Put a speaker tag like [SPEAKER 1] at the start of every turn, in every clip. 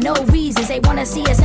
[SPEAKER 1] Some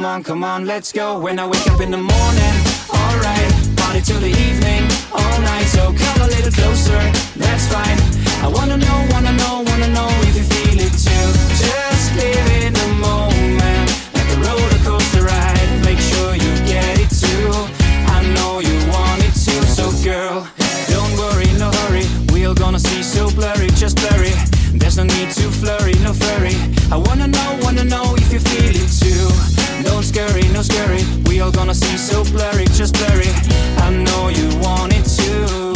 [SPEAKER 1] come on, come on, let's go. When I wake up in the morning, alright. Party till the evening, all night. So come a little closer, that's fine. I wanna know, wanna know, wanna know if you feel it too. Just live in the moment, like a roller coaster ride. Make sure you get it too. I know you want it too. So girl, don't worry, no hurry. We're gonna see so blurry, just blurry. There's no need to flurry, no flurry. I wanna know, no scurry. We all gonna see so blurry, just blurry. I know you want it too.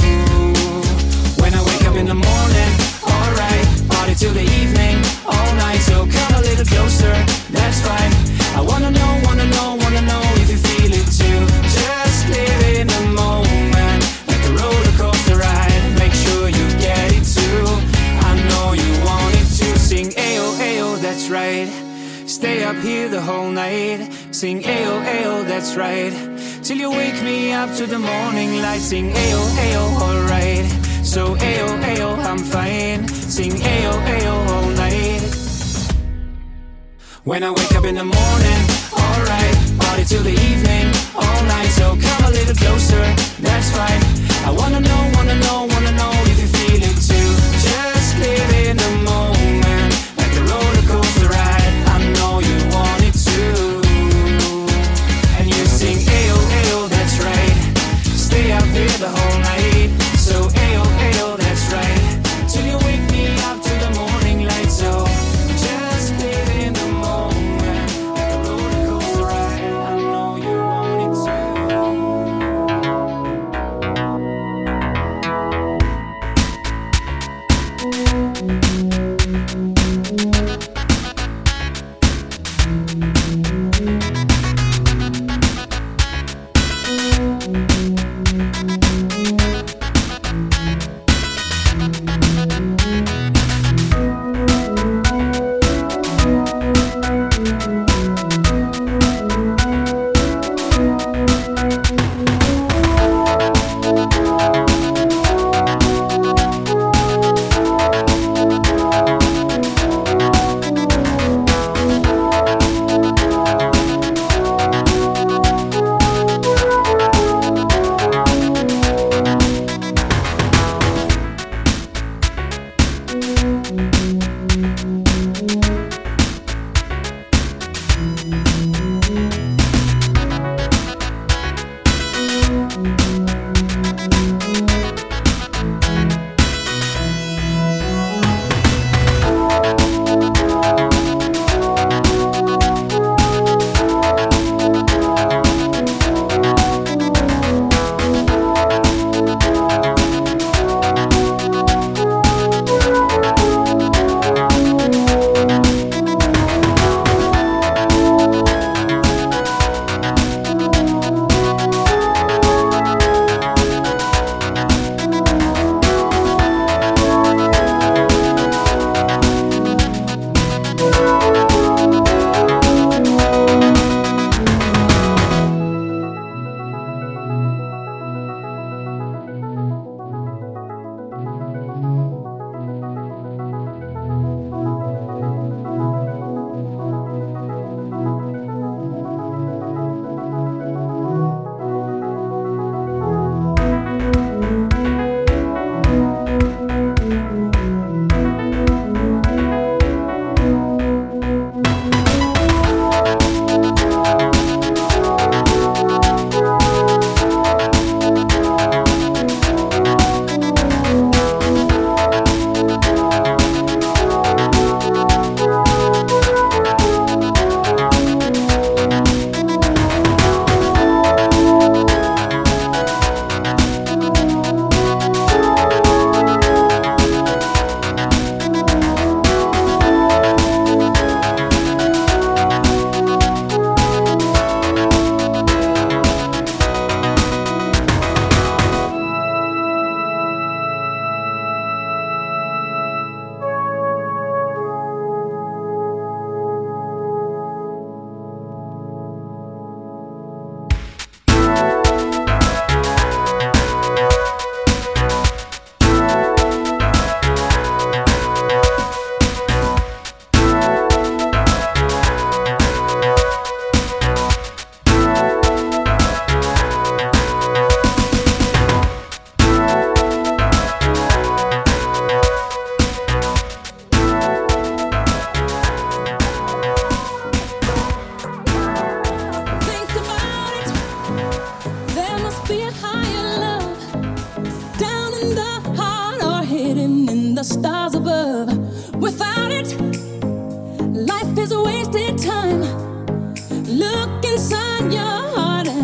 [SPEAKER 1] When I wake up in the morning, alright. Party till the evening, all night. So come a little closer, that's fine. I wanna know, wanna know, wanna know if you feel it too. Just live in the moment, like a roller coaster ride. Make sure you get it too. I know you want it to sing Ayo, Ayo, that's right. Stay up here the whole night. Sing Ayo, Ayo, that's right. Till you wake me up to the morning light. Sing Ayo, Ayo, alright. So Ayo, Ayo, I'm fine. Sing Ayo, Ayo, all night. When I wake up in the morning, alright. Party till the evening, all night. So come a little closer, that's fine. I wanna know, wanna know, wanna know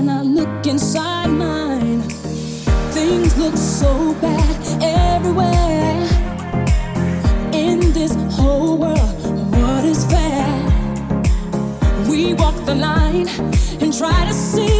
[SPEAKER 1] and I look inside mine. Things look so bad everywhere. In
[SPEAKER 2] this whole world, what
[SPEAKER 3] is fair? We walk the line and try to see.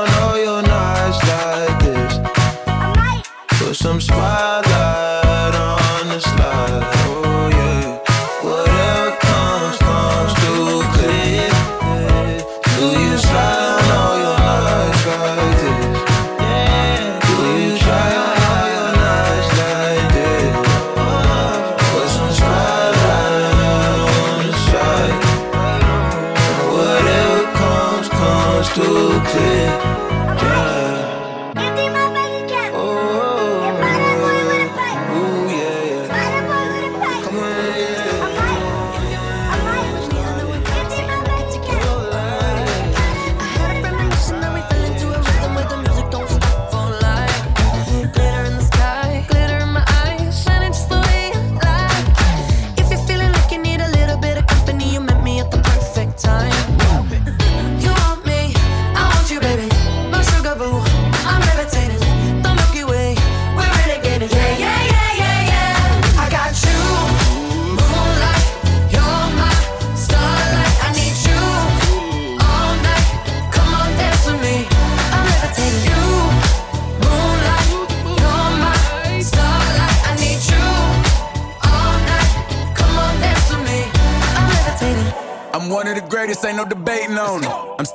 [SPEAKER 4] some
[SPEAKER 5] smile.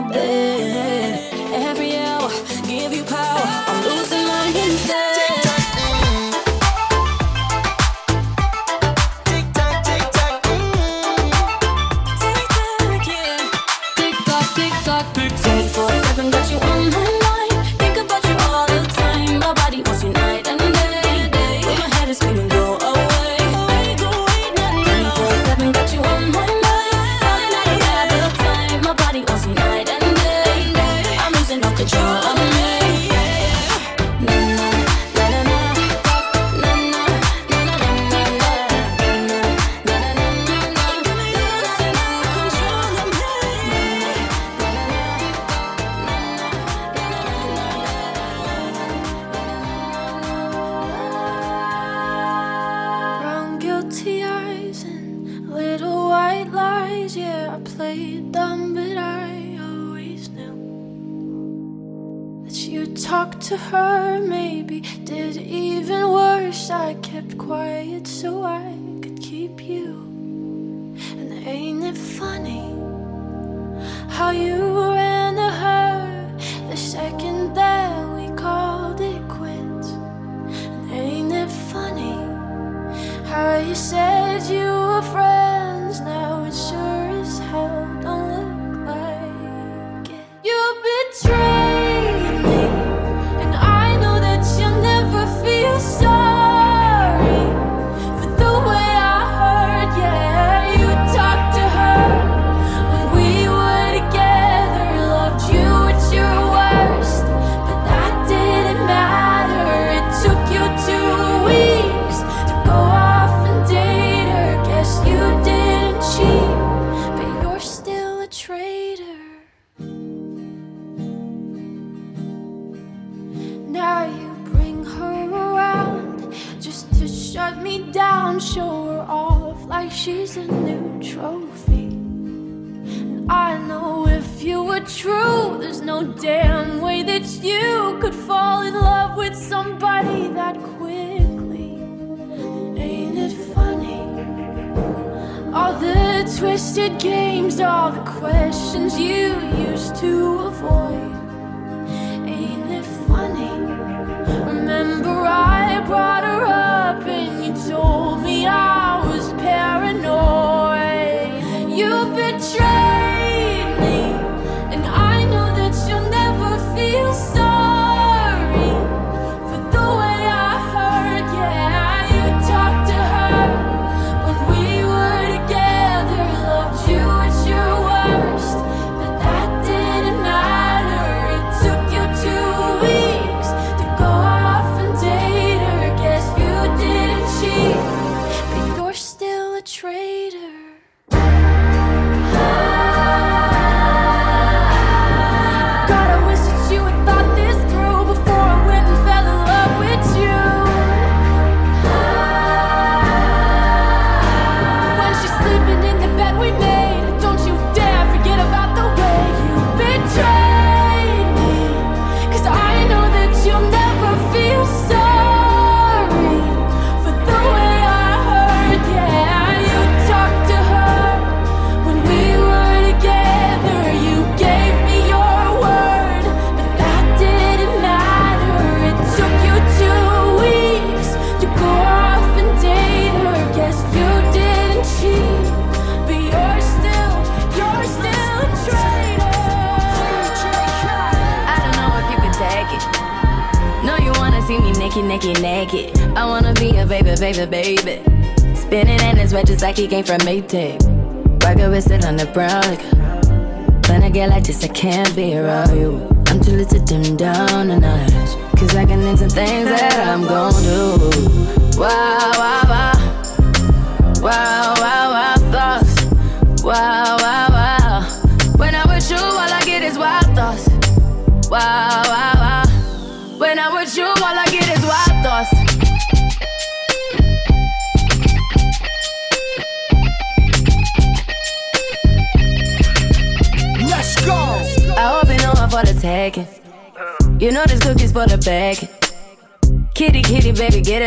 [SPEAKER 6] my
[SPEAKER 7] bed.
[SPEAKER 8] like
[SPEAKER 7] he came from Maytag.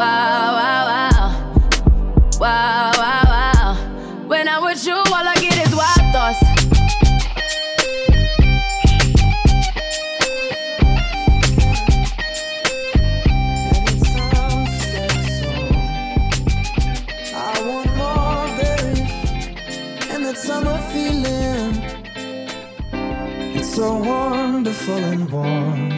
[SPEAKER 7] Wow, wow, wow. Wow, wow, wow. When I'm with you, all I get is wild thoughts.
[SPEAKER 9] I want more, baby, and that summer feeling. It's so wonderful and warm.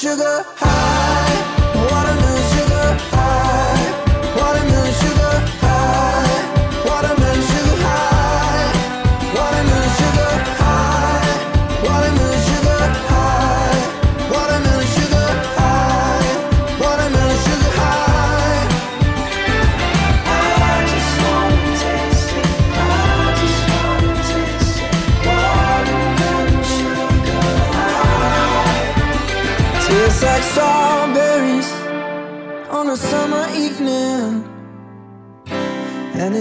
[SPEAKER 9] Sugar high,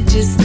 [SPEAKER 9] just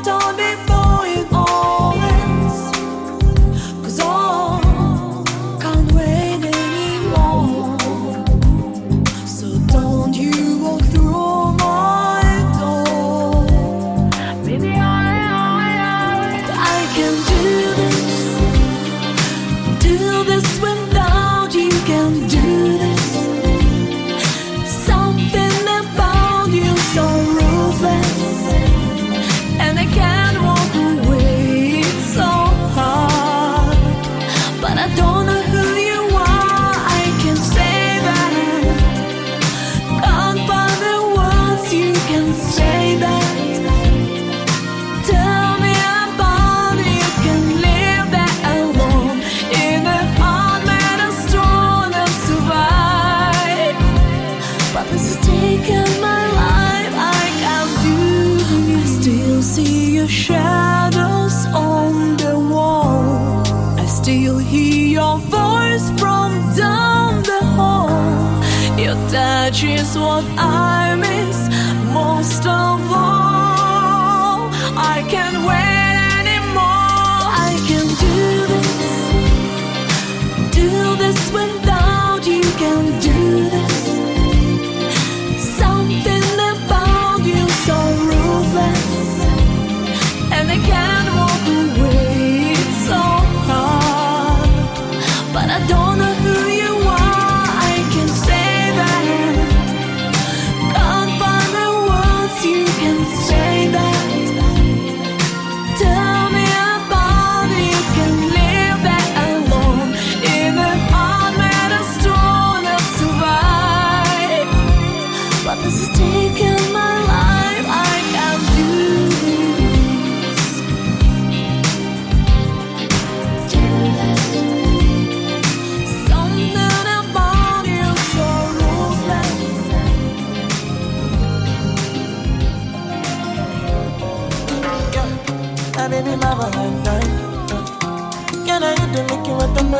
[SPEAKER 10] don't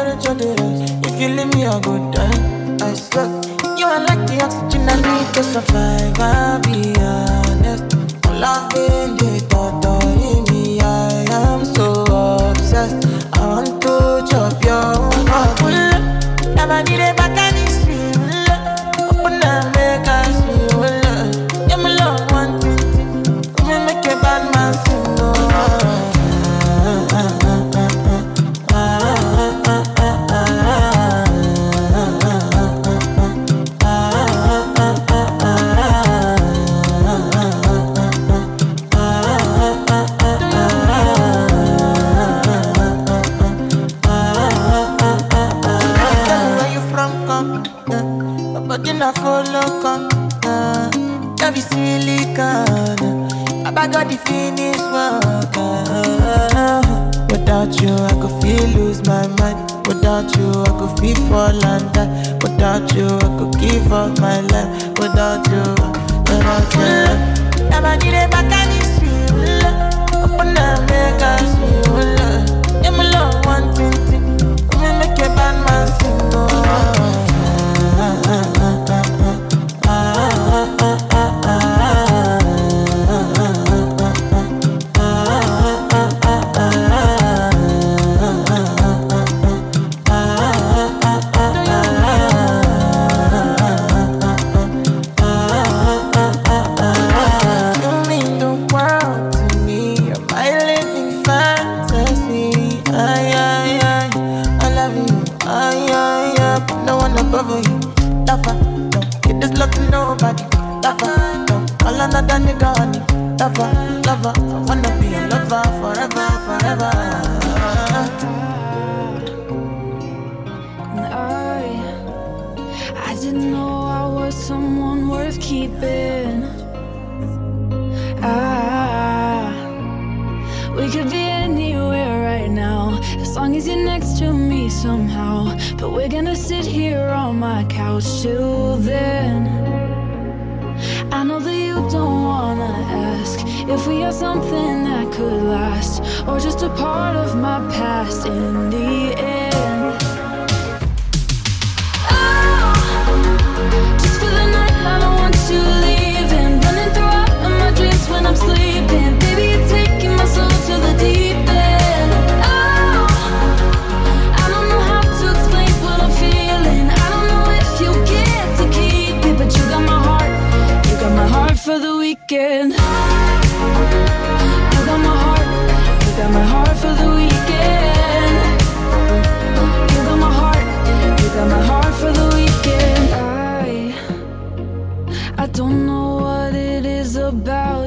[SPEAKER 10] gotta try to
[SPEAKER 11] rest. If you leave me, I go die. I swear You are like the oxygen I need to survive. I'll be honest. all
[SPEAKER 12] I've been. it. about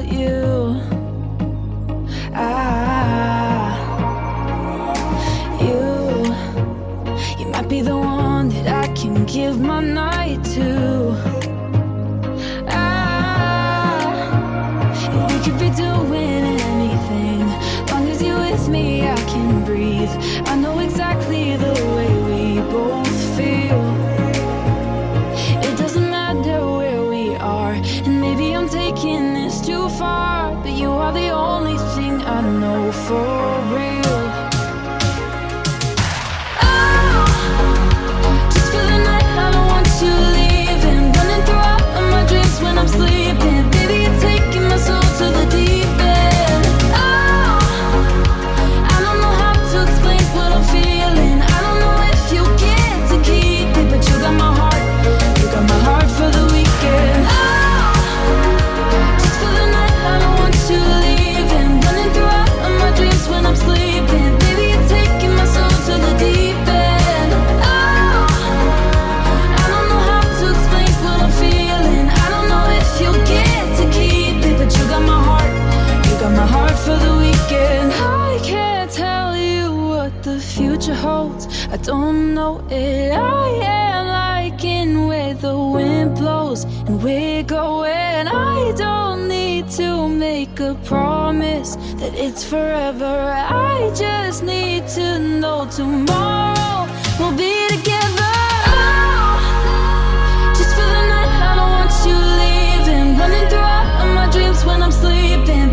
[SPEAKER 12] that it's forever. I just need to know tomorrow we'll be together. Oh, just for the night, I don't want you leaving. Running through all of my dreams when I'm sleeping.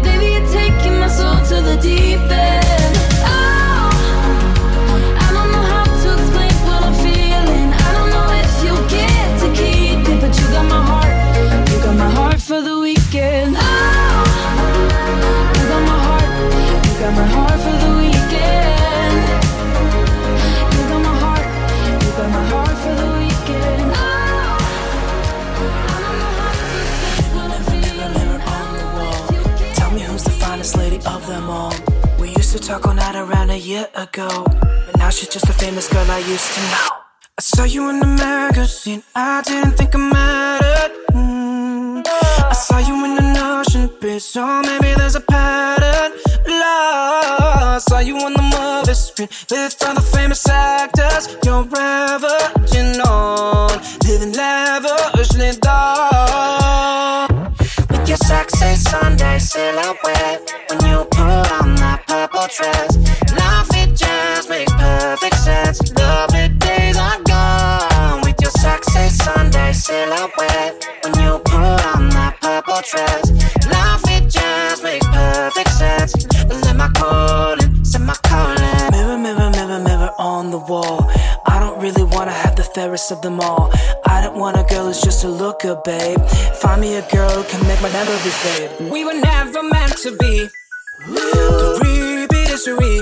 [SPEAKER 13] used to talk all night around a year ago. But now she's just a famous girl I used to know. I saw you in the magazine, I didn't think I mattered. Mm. I saw you in an ocean bridge, so oh, maybe there's a pattern. Love. I saw you on the movie screen with all the famous actors. You're averaging on, living lavishly, dog. With your sexy Sunday silhouette dress. Life it just makes perfect sense. Lovely days are gone with your sexy Sunday silhouette. When you pull on that purple dress, life it just makes perfect sense. Well, am I calling? Am I calling? Mirror, mirror, mirror, mirror on the wall. I don't really wanna have the fairest of them all. I don't want a girl who's just a looker, babe. Find me a girl who can make my memory fade. We were never meant to be. Ooh. The real history.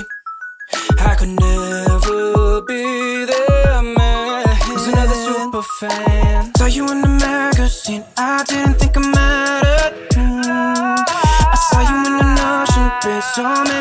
[SPEAKER 13] I could never be their man. Was another super fan. Saw you in the magazine. I didn't think I mattered. Mm. I saw you in the ocean, bitch. So
[SPEAKER 9] many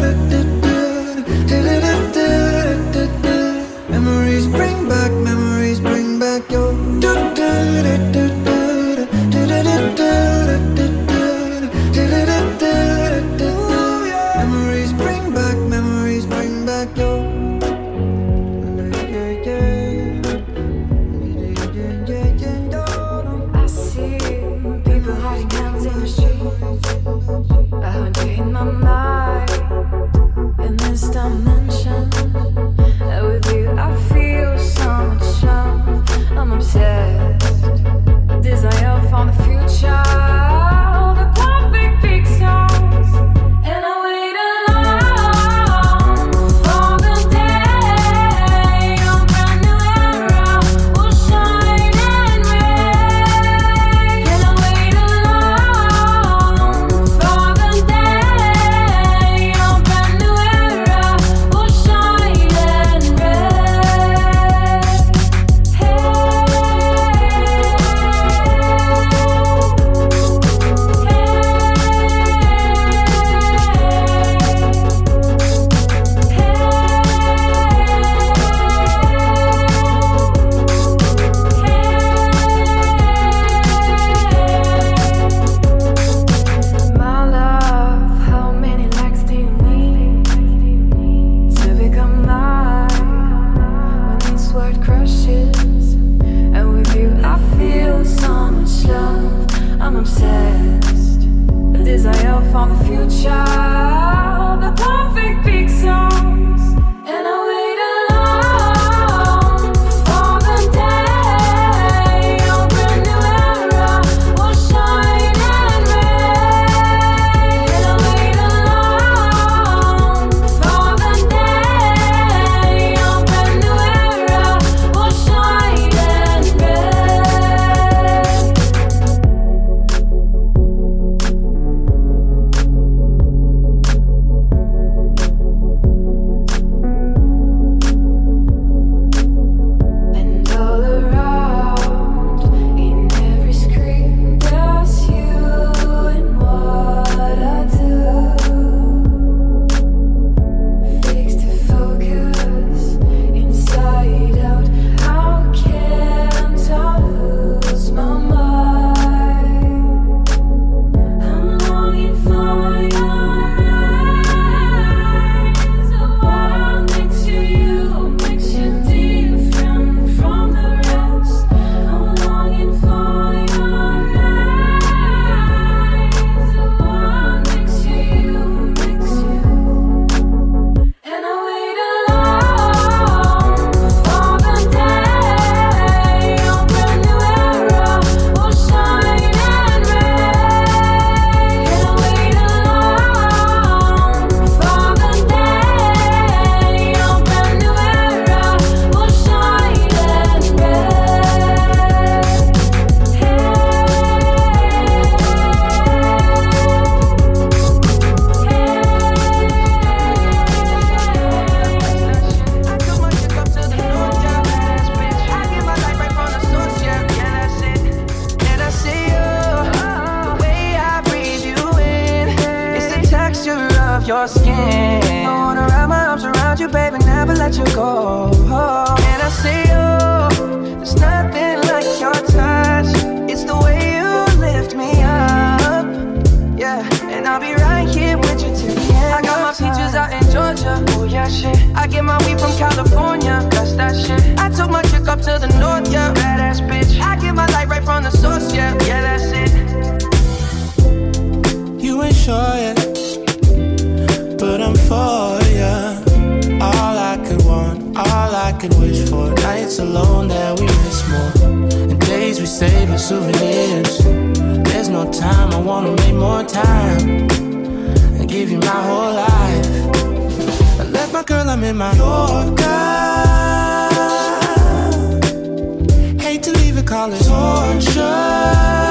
[SPEAKER 4] Souvenirs. There's no time, I wanna make more time and give you my whole life. I left my girl, I'm in my Yorker. Hate to leave it, call it torture.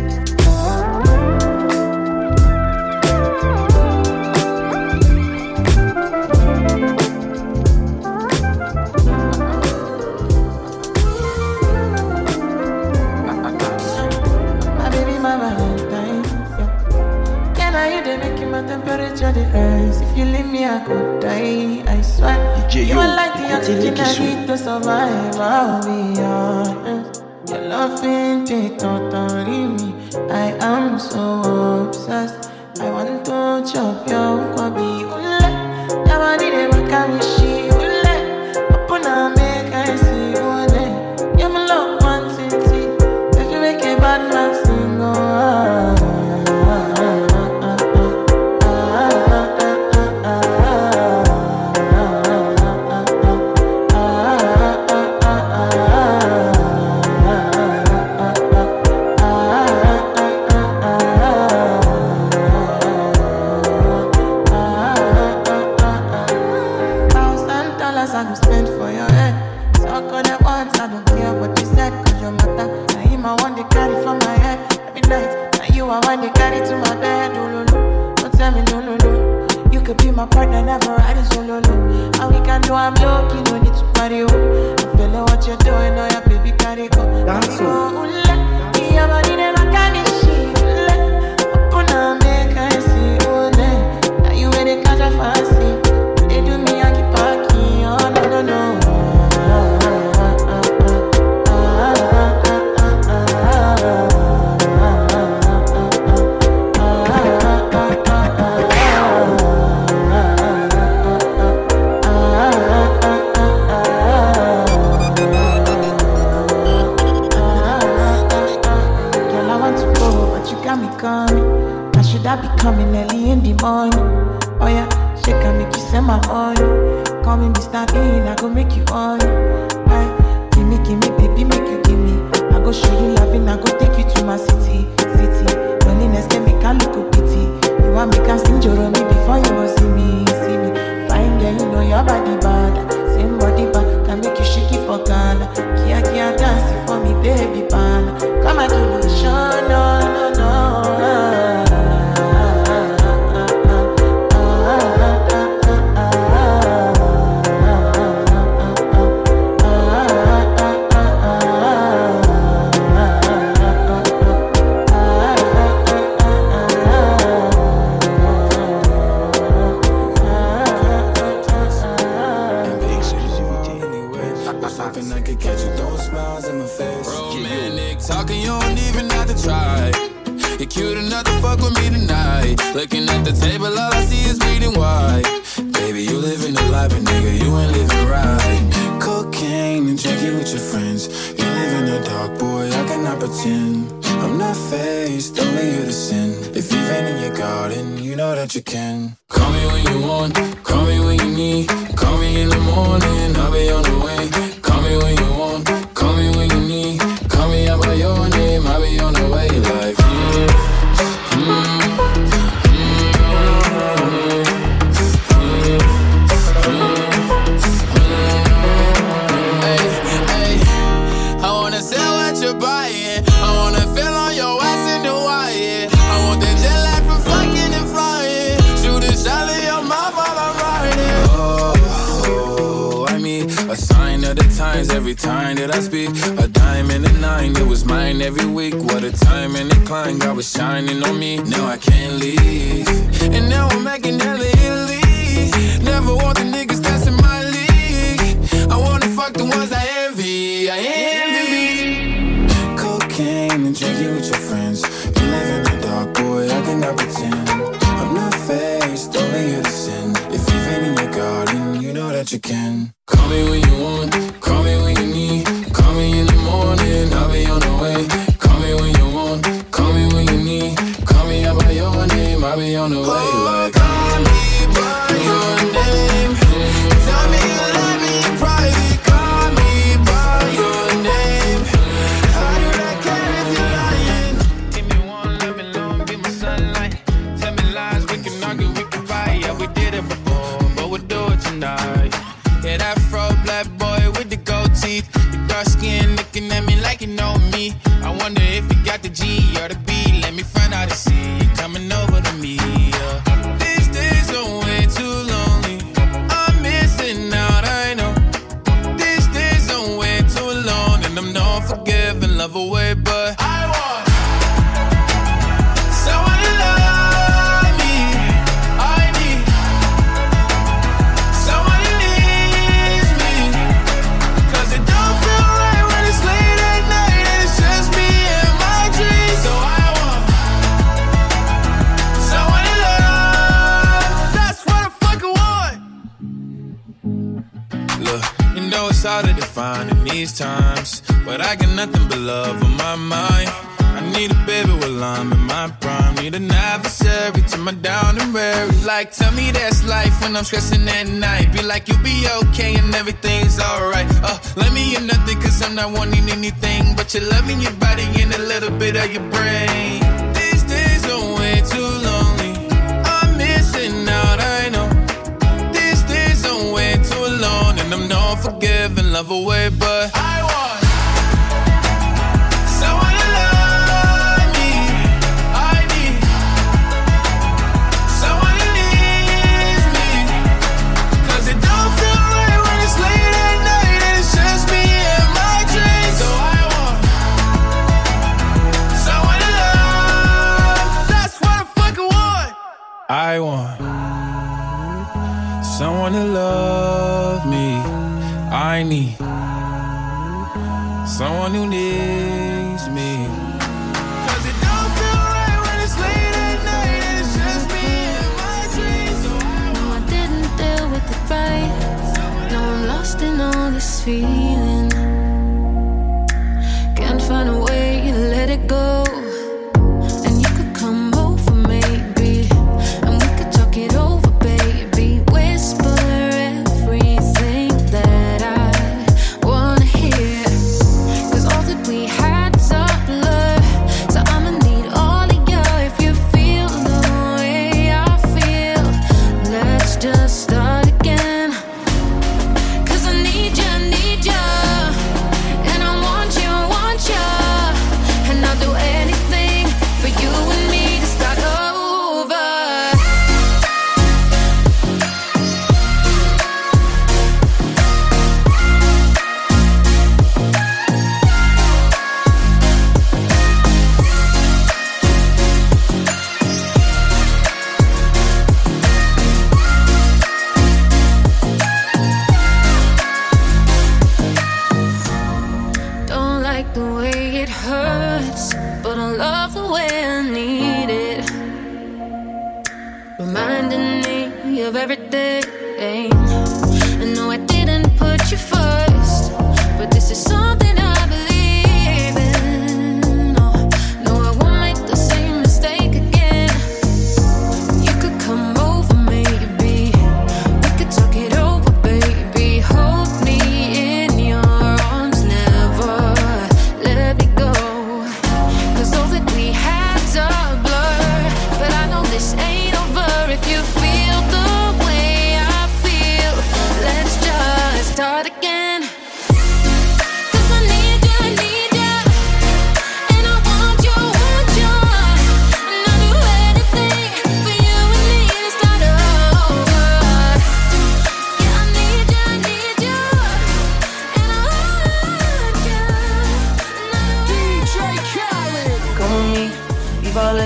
[SPEAKER 11] Temperature the rise? If you leave me, I could die. I swear.
[SPEAKER 14] DJ
[SPEAKER 11] you
[SPEAKER 14] Yo,
[SPEAKER 11] are like the oxygen I need to survive. I'll be honest. Your love ain't totally me. I am so obsessed. I want to chop your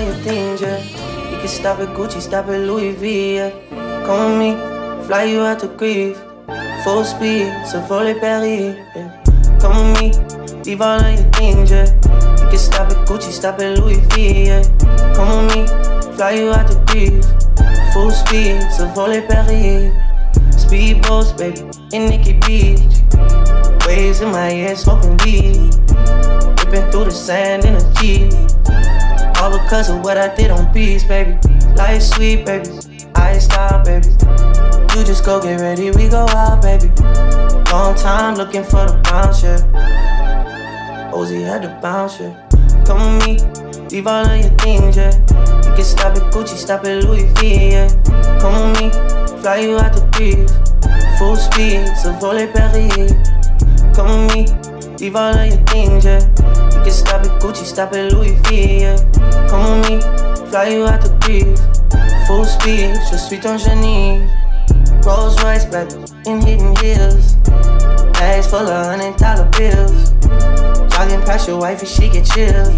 [SPEAKER 11] You can
[SPEAKER 15] stop at Gucci, stop at Louis V, yeah. Come with me, fly you out to Greece. Full speed, so volley Paris, yeah. Come with me, leave all of your things. You can stop at Gucci, stop at Louis V, yeah. Come with me, fly you out to Greece. Full speed, so volley Paris. Speedboats, baby, in Nikki Beach. Waves in my head, smoking weed. Ripping through the sand in a Jeep. All because of what I did on beats, baby. Life sweet, baby. I style, baby. You just go get ready, we go out, baby. Long time looking for the bounce, yeah. Ozzy had to bounce, yeah. Come with me, leave all of your things, yeah. You can stop at Gucci, stop at Louis V, yeah. Come with me, fly you out to Greece. Full speed, so volley Paris. Come with me, leave all of your things, yeah. Can stop at Gucci, stop at Louis V, yeah. Come with me, fly you out to Greece. Full speed, je suis ton génie. Rolls Royce, baby, in hidden hills. Bags full of hundred dollar bills. Jogging past your wife and she get chill.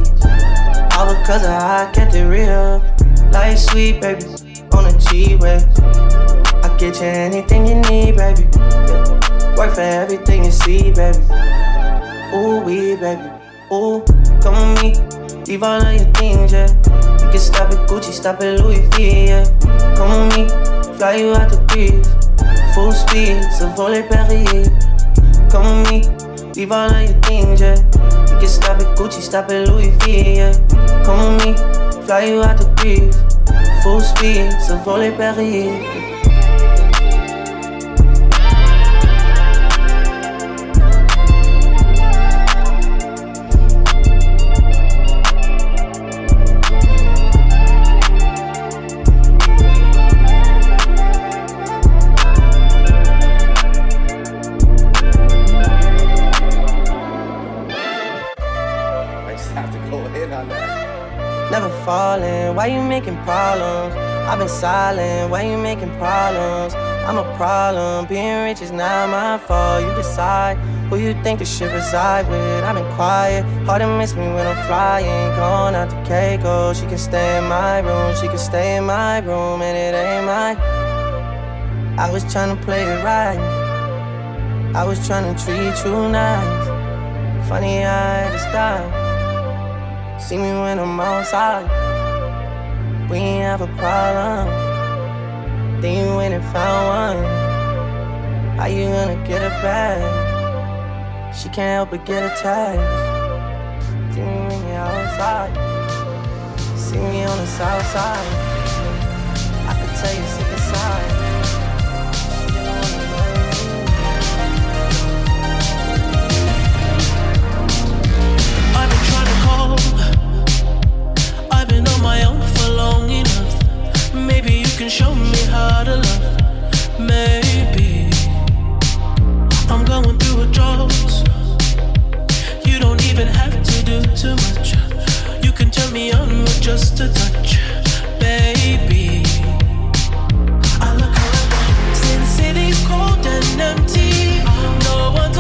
[SPEAKER 15] All because of how I kept it real. Life sweet, baby, on a G-way. I get you anything you need, baby. Yeah. Work for everything you see, baby. Ooh, we, baby. Ooh, come with me. Leave all of your things, yeah. You can stop at Gucci, stop at Louis V, yeah. Come with me, fly you out to Greece. Full speed, so volley Paris. Come with me, leave all of your things, yeah. You can stop at Gucci, stop at Louis V, yeah. Come with me, fly you out to Greece. Full speed, so volley Paris. Falling, why you making problems? I've been silent, why you making problems? I'm a problem, being rich is not my fault. You decide who you think the shit reside with. I've been quiet, hard to miss me when I'm flying. Going out to Keiko, she can stay in my room, she can stay in my room, and it ain't mine. I was trying to play it right, I was trying to treat you nice. Funny, I had to stop. See me when I'm outside. We ain't have a problem. Then you went and found one. How you gonna get it back? She can't help but get attached. See me when you're outside. See me on the south side. I could tell you sick aside.
[SPEAKER 16] On my own for long enough. Maybe you can show me how to love. Maybe I'm going through a drought. You don't even have to do too much. You can turn me on with just a touch, baby. I look around, since city's cold and empty. No one's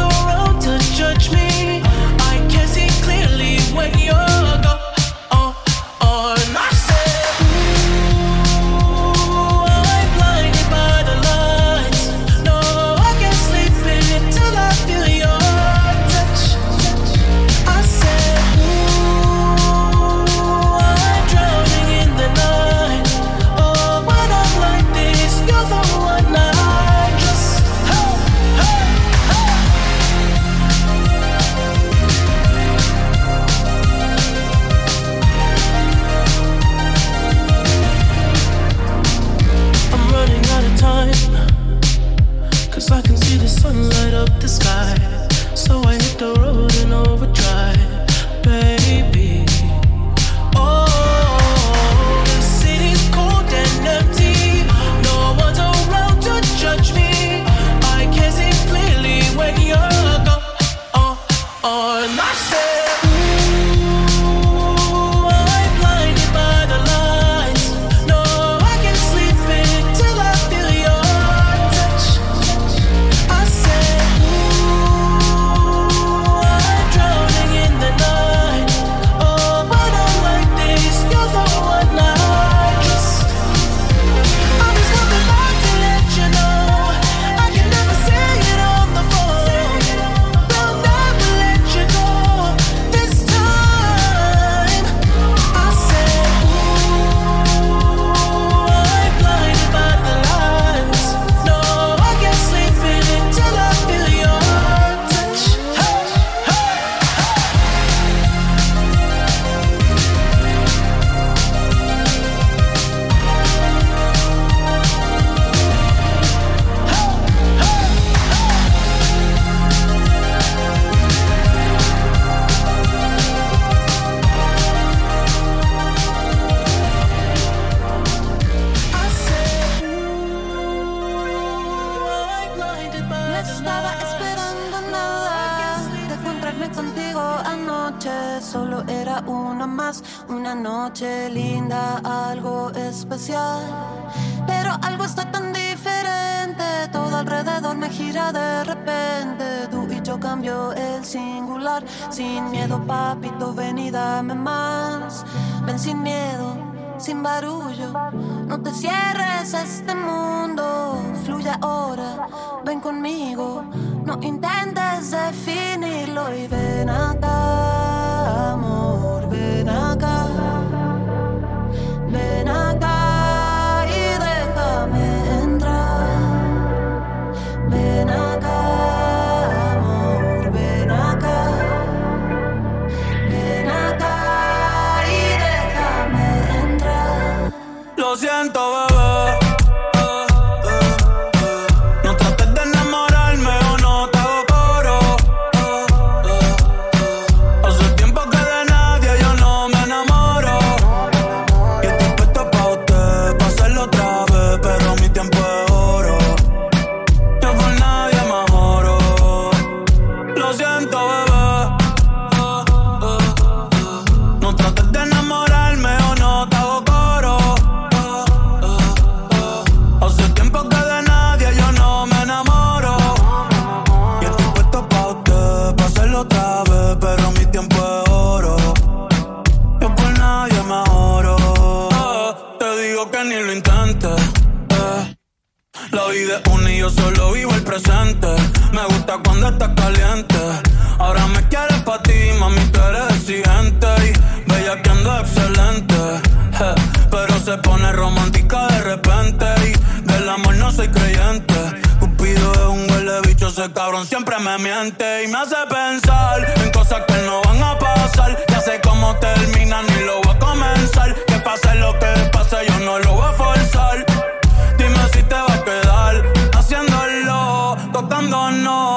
[SPEAKER 16] I
[SPEAKER 17] don't know.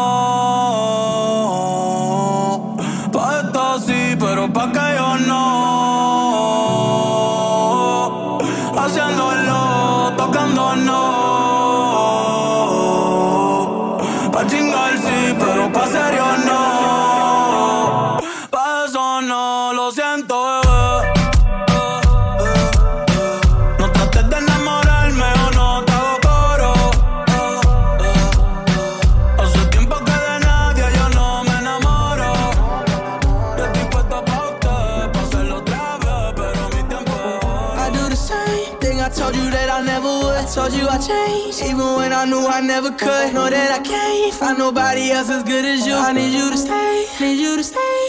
[SPEAKER 17] I
[SPEAKER 10] knew I never could. Know that I can't find nobody else as good as you. I need you to stay, need you to stay.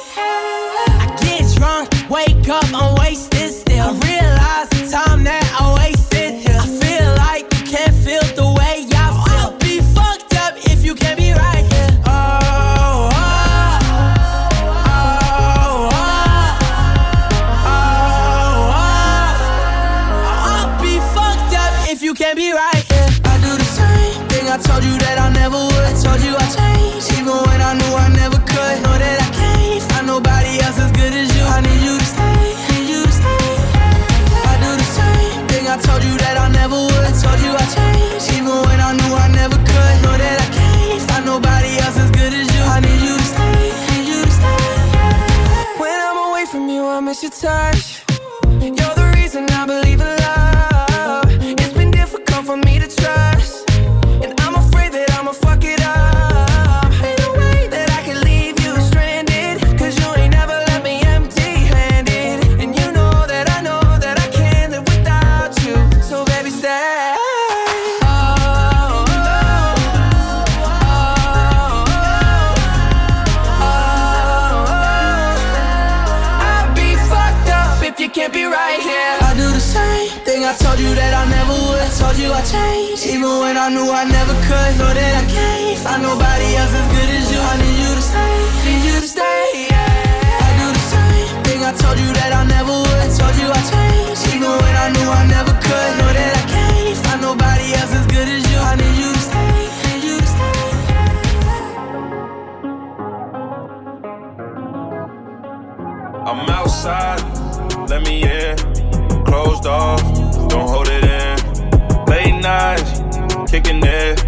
[SPEAKER 10] Else as good as you. I need you to stay, need you to stay.
[SPEAKER 18] I'm outside, let me in. Closed off, don't hold it in. Late nights, kicking it.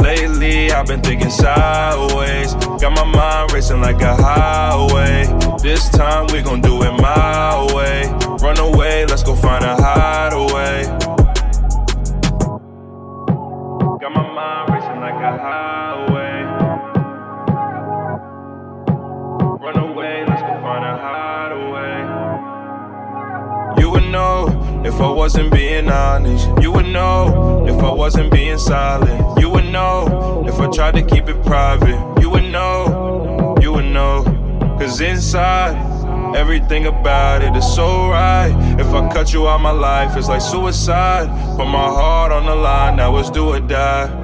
[SPEAKER 18] Lately, I've been thinking sideways. Got my mind racing like a highway. This time, we gon' do it my way. Run away, let's go find a hideaway. Run away, let's go find a hideaway. You would know if I wasn't being honest. You would know if I wasn't being silent. You would know if I tried to keep it private. You would know, you would know. Cause inside, everything about it is so right. If I cut you out my life, it's like suicide. Put my heart on the line, now it's do or die.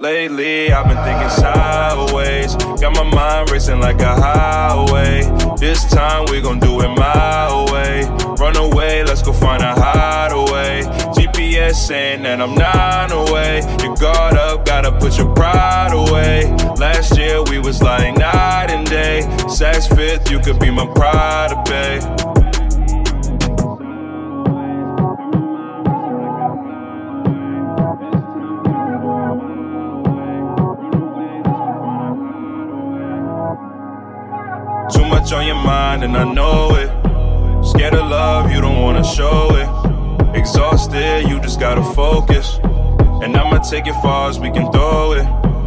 [SPEAKER 18] Lately, I've been thinking sideways. Got my mind racing like a highway. This time we gon' do it my way. Run away, let's go find a hideaway. GPS saying that I'm nine away. Your guard up, gotta put your pride away. Last year we was like night and day. Sex fifth, you could be my pride to much on your mind, and I know it. Scared of love, you don't wanna show it. Exhausted, you just gotta focus. And I'ma take it far as we can throw it.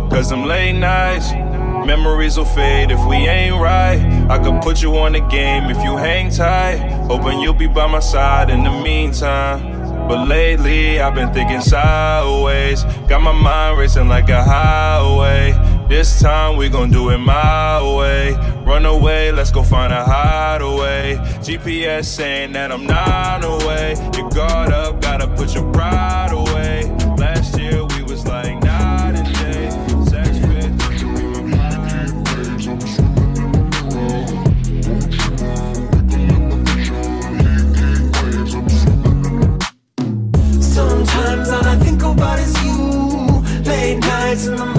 [SPEAKER 18] Cause them late nights, memories will fade if we ain't right. I could put you on the game if you hang tight. Hoping you'll be by my side in the meantime. But lately, I've been thinking sideways. Got my mind racing like a highway. This time we gon' do it my way. Run away, let's go find a hideaway. GPS saying that I'm not away. Your guard up, gotta put your pride away. Last year we was like night and day. Sex you my
[SPEAKER 10] Sometimes all I think about is you. Late nights in the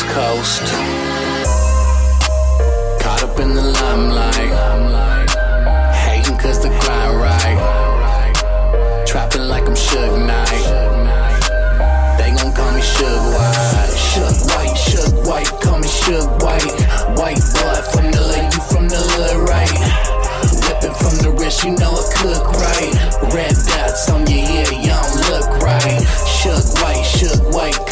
[SPEAKER 19] West Coast, caught up in the limelight, hating cause the grind right, trapping like I'm Suge Knight. They gon' call me Suge White. Suge White, Suge White, call me Suge White. White boy from the lake, you from the hood, right? Whipping from the wrist, you know I cook right. Red dots on your hair, you don't look right. Suge White, Suge White,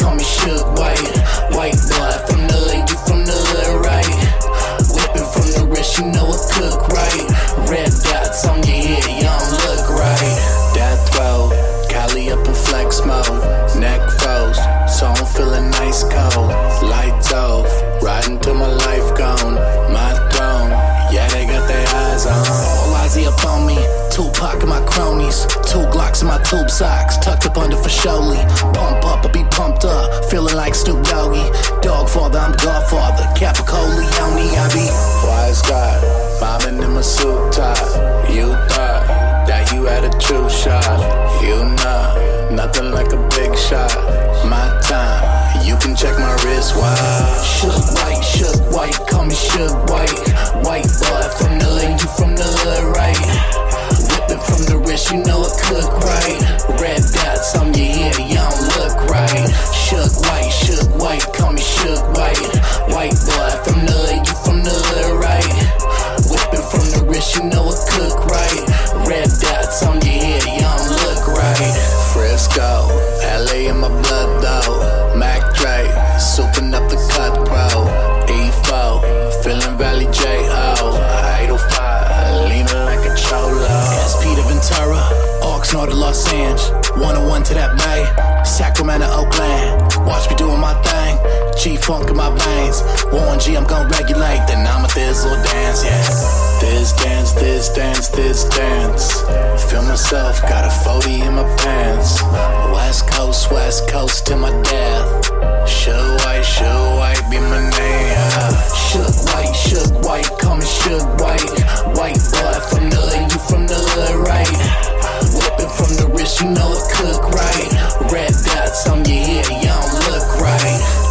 [SPEAKER 19] Tupac and my cronies. Two Glocks in my tube socks. Tucked up under for Sholey. Pump up or be pumped up. Feeling like Snoop Doggy. Dog father, I'm Godfather. Capicoleone, I be. Wise guy, bombing in my suit tie. You thought that you had a true shot. You know, nothing like a big shot. My time, you can check my wrist. Wow. Suge White, Suge White, call me Suge White. White boy from the lake, you from the hood, right? Whipping from the wrist, you know I cook right. Red dots on your hair, you don't look right. Suge White, Suge White, call me Suge White. White boy from the lake, you from the hood, right? Whipping from the wrist, you know I cook right. Red dots on your hair, you don't look right. Frisco, LA in my blood though. Mac Dre, souping up the cutthroat. E4, feeling Vallejo Oxnard to Los Angeles. 101 to that Bay, Sacramento, Oakland. Watch me doing my thing. G funk in my veins. Warren G, I'm gon' regulate. Then I'm a thizzle dance, yeah. This dance, this dance, this dance. Feel myself, got a 40 in my pants. West Coast, West Coast to my death. Should white, should white be my name. Suge White, Suge White, call me Suge White. White boy from the lake, you from Whipping from the wrist, you know I cook right. Red dots on your head, you don't look right.